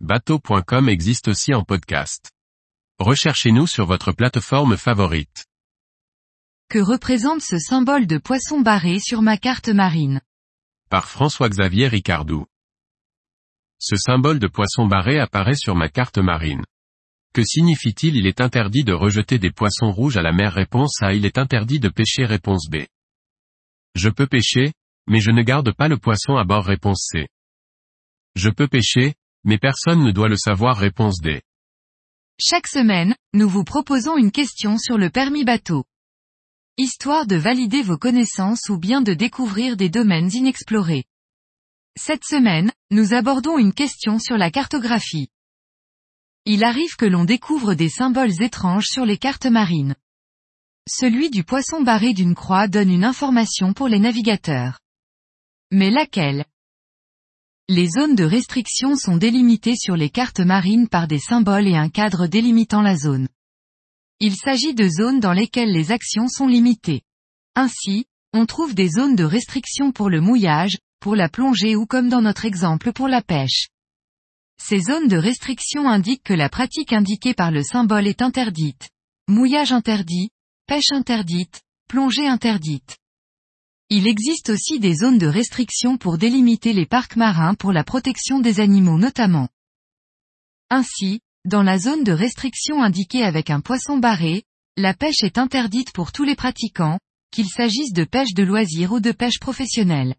bateau.com existe aussi en podcast. Recherchez-nous sur votre plateforme favorite. Que représente ce symbole de poisson barré sur ma carte marine? Par François-Xavier Ricardou. Ce symbole de poisson barré apparaît sur ma carte marine. Que signifie-t-il? Il est interdit de rejeter des poissons rouges à la mer? Réponse A. Il est interdit de pêcher Réponse B. Je peux pêcher, mais je ne garde pas le poisson à bord Réponse C. Je peux pêcher, mais personne ne doit le savoir Réponse D. Chaque semaine, nous vous proposons une question sur le permis bateau. Histoire de valider vos connaissances ou bien de découvrir des domaines inexplorés. Cette semaine, nous abordons une question sur la cartographie. Il arrive que l'on découvre des symboles étranges sur les cartes marines. Celui du poisson barré d'une croix donne une information pour les navigateurs. Mais laquelle? Les zones de restriction sont délimitées sur les cartes marines par des symboles et un cadre délimitant la zone. Il s'agit de zones dans lesquelles les actions sont limitées. Ainsi, on trouve des zones de restriction pour le mouillage, pour la plongée ou comme dans notre exemple pour la pêche. Ces zones de restriction indiquent que la pratique indiquée par le symbole est interdite. Mouillage interdit, pêche interdite, plongée interdite. Il existe aussi des zones de restriction pour délimiter les parcs marins pour la protection des animaux notamment. Ainsi, dans la zone de restriction indiquée avec un poisson barré, la pêche est interdite pour tous les pratiquants, qu'il s'agisse de pêche de loisir ou de pêche professionnelle.